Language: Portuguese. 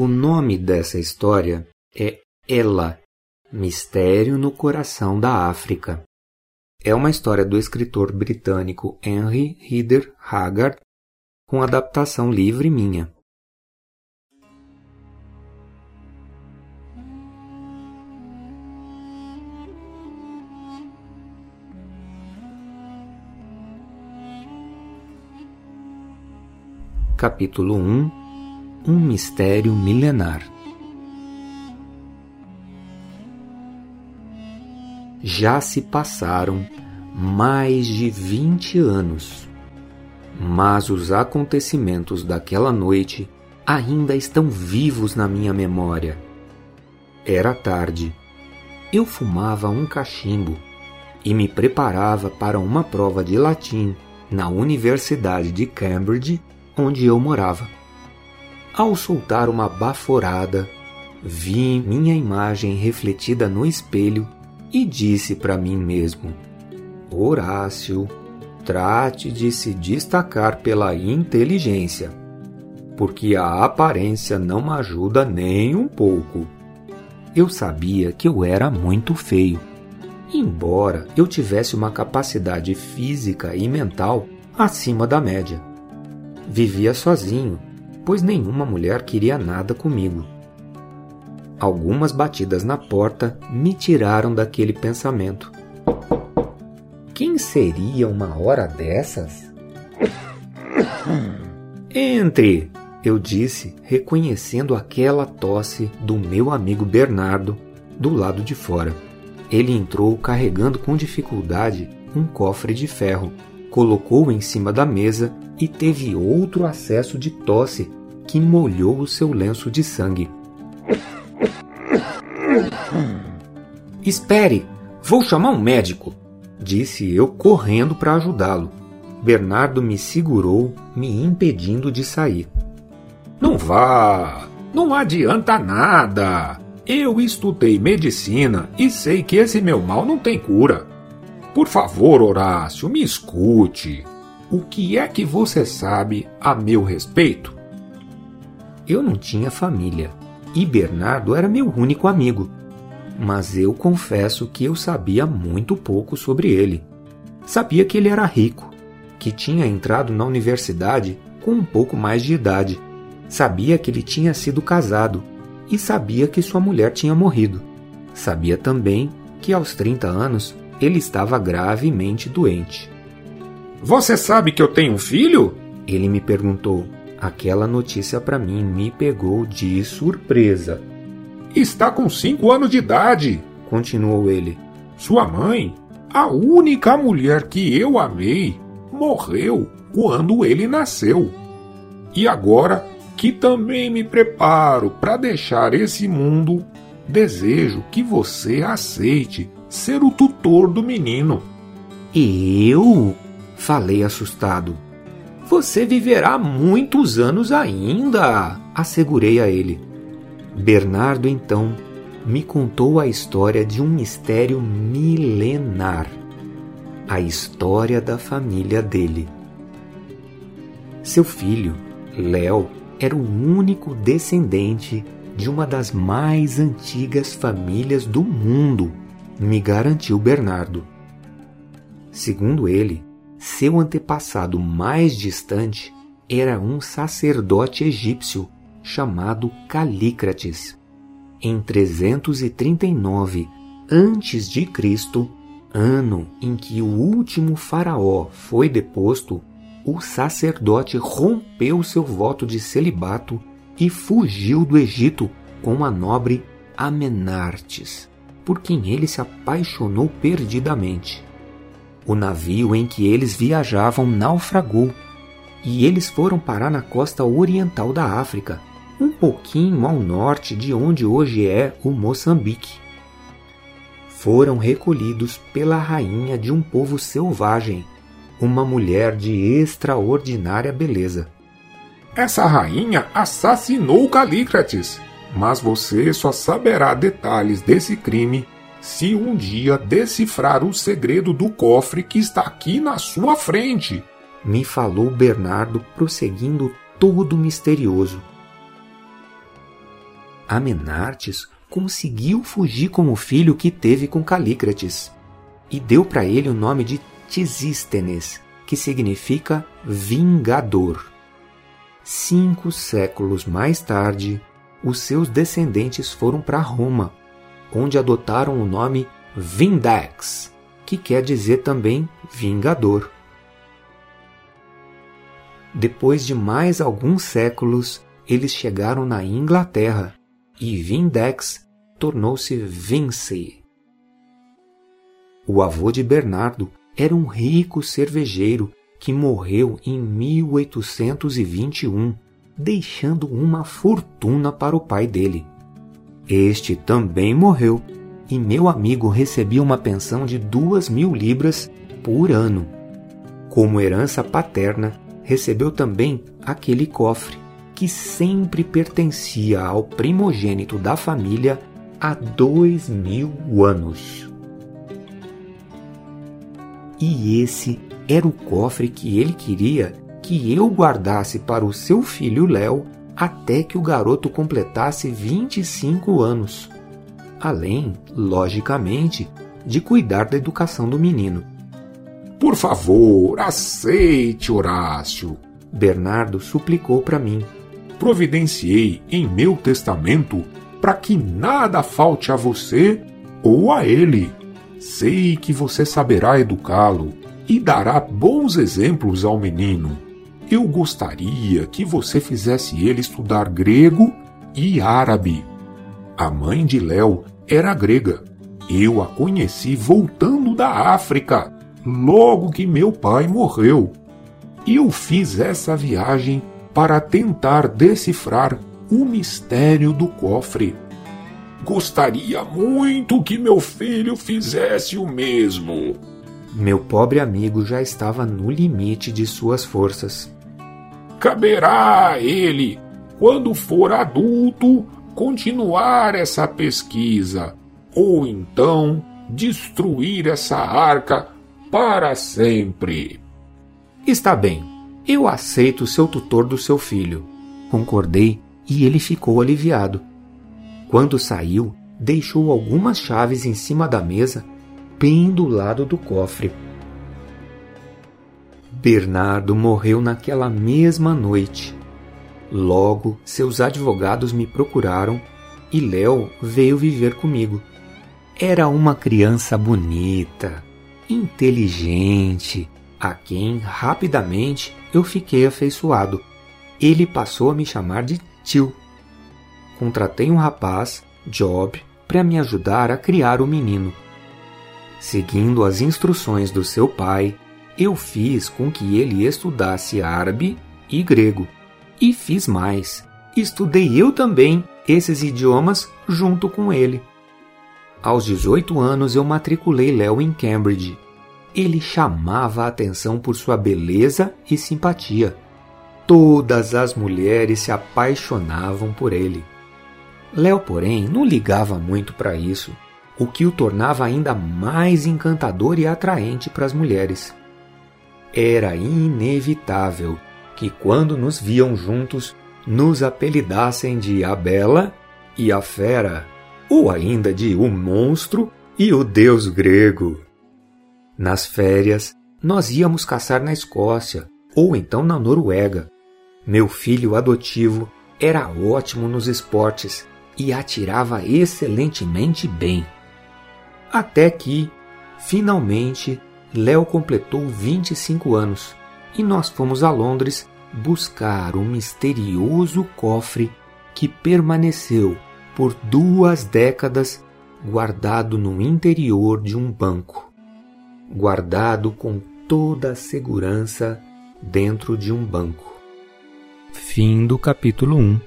O nome dessa história é Ela, Mistério no Coração da África. É uma história do escritor britânico Henry Rider Haggard, com adaptação livre minha. Capítulo 1 Um mistério milenar Já se passaram mais de vinte anos, mas os acontecimentos daquela noite ainda estão vivos na minha memória. Era tarde. Eu fumava um cachimbo e me preparava para uma prova de latim na Universidade de Cambridge onde eu morava. Ao soltar uma baforada, vi minha imagem refletida no espelho e disse para mim mesmo: Horácio, trate de se destacar pela inteligência, porque a aparência não ajuda nem um pouco. Eu sabia que eu era muito feio, embora eu tivesse uma capacidade física e mental acima da média. Vivia sozinho, pois nenhuma mulher queria nada comigo. Algumas batidas na porta me tiraram daquele pensamento. Quem seria uma hora dessas? Entre! Eu disse, reconhecendo aquela tosse do meu amigo Bernardo do lado de fora. Ele entrou carregando com dificuldade um cofre de ferro, colocou-o em cima da mesa e teve outro acesso de tosse que molhou o seu lenço de sangue. Espere, vou chamar um médico, disse eu correndo para ajudá-lo. Bernardo me segurou, me impedindo de sair. Não vá, não adianta nada. Eu estudei medicina e sei que esse meu mal não tem cura. Por favor, Horácio, me escute. O que é que você sabe a meu respeito? Eu não tinha família e Bernardo era meu único amigo, mas eu confesso que eu sabia muito pouco sobre ele. Sabia que ele era rico, que tinha entrado na universidade com um pouco mais de idade, sabia que ele tinha sido casado e sabia que sua mulher tinha morrido. Sabia também que aos 30 anos ele estava gravemente doente. Você sabe que eu tenho um filho? Ele me perguntou. Aquela notícia para mim me pegou de surpresa. Está com cinco anos de idade, continuou ele. Sua mãe, a única mulher que eu amei, morreu quando ele nasceu. E agora que também me preparo para deixar esse mundo, desejo que você aceite ser o tutor do menino. Eu? Falei assustado. Você viverá muitos anos ainda, assegurei a ele. Bernardo então me contou a história de um mistério milenar a história da família dele. Seu filho, Léo, era o único descendente de uma das mais antigas famílias do mundo, me garantiu Bernardo. Segundo ele, seu antepassado mais distante era um sacerdote egípcio chamado Calícrates. Em 339 a.C., ano em que o último faraó foi deposto, o sacerdote rompeu seu voto de celibato e fugiu do Egito com a nobre Amenartes, por quem ele se apaixonou perdidamente. O navio em que eles viajavam naufragou e eles foram parar na costa oriental da África, um pouquinho ao norte de onde hoje é o Moçambique. Foram recolhidos pela rainha de um povo selvagem, uma mulher de extraordinária beleza. Essa rainha assassinou Calícrates, mas você só saberá detalhes desse crime se um dia decifrar o segredo do cofre que está aqui na sua frente. Me falou Bernardo, prosseguindo todo misterioso. Amenartes conseguiu fugir com o filho que teve com Calícrates e deu para ele o nome de Tisístenes, que significa vingador. Cinco séculos mais tarde, os seus descendentes foram para Roma, onde adotaram o nome Vindex, que quer dizer também vingador. Depois de mais alguns séculos, eles chegaram na Inglaterra e Vindex tornou-se Vinci. O avô de Bernardo era um rico cervejeiro que morreu em 1821, deixando uma fortuna para o pai dele. Este também morreu e meu amigo recebia uma pensão de duas mil libras por ano. Como herança paterna, recebeu também aquele cofre que sempre pertencia ao primogênito da família há dois mil anos. E esse era o cofre que ele queria que eu guardasse para o seu filho Léo até que o garoto completasse 25 anos. Além, logicamente, de cuidar da educação do menino. Por favor, aceite, Horácio, Bernardo suplicou para mim. Providenciei em meu testamento para que nada falte a você ou a ele. Sei que você saberá educá-lo e dará bons exemplos ao menino. Eu gostaria que você fizesse ele estudar grego e árabe. A mãe de Léo era grega. Eu a conheci voltando da África, logo que meu pai morreu. Eu fiz essa viagem para tentar decifrar o mistério do cofre. Gostaria muito que meu filho fizesse o mesmo. Meu pobre amigo já estava no limite de suas forças. Caberá a ele, quando for adulto, continuar essa pesquisa, ou então destruir essa arca para sempre. Está bem, eu aceito ser o tutor do seu filho. Concordei e ele ficou aliviado. Quando saiu, deixou algumas chaves em cima da mesa, bem do lado do cofre. Bernardo morreu naquela mesma noite. Logo, seus advogados me procuraram e Léo veio viver comigo. Era uma criança bonita, inteligente, a quem rapidamente eu fiquei afeiçoado. Ele passou a me chamar de tio contratei um rapaz, Job, para me ajudar a criar o menino. Seguindo as instruções do seu pai, eu fiz com que ele estudasse árabe e grego. E fiz mais: estudei eu também esses idiomas junto com ele. Aos 18 anos eu matriculei Léo em Cambridge. Ele chamava a atenção por sua beleza e simpatia. Todas as mulheres se apaixonavam por ele. Léo, porém, não ligava muito para isso, o que o tornava ainda mais encantador e atraente para as mulheres. Era inevitável que, quando nos viam juntos, nos apelidassem de a Bela e a Fera, ou ainda de o Monstro e o Deus Grego. Nas férias, nós íamos caçar na Escócia ou então na Noruega. Meu filho adotivo era ótimo nos esportes e atirava excelentemente bem. Até que, finalmente, Léo completou 25 anos e nós fomos a Londres buscar um misterioso cofre que permaneceu por duas décadas guardado no interior de um banco. Guardado com toda a segurança dentro de um banco. Fim do capítulo 1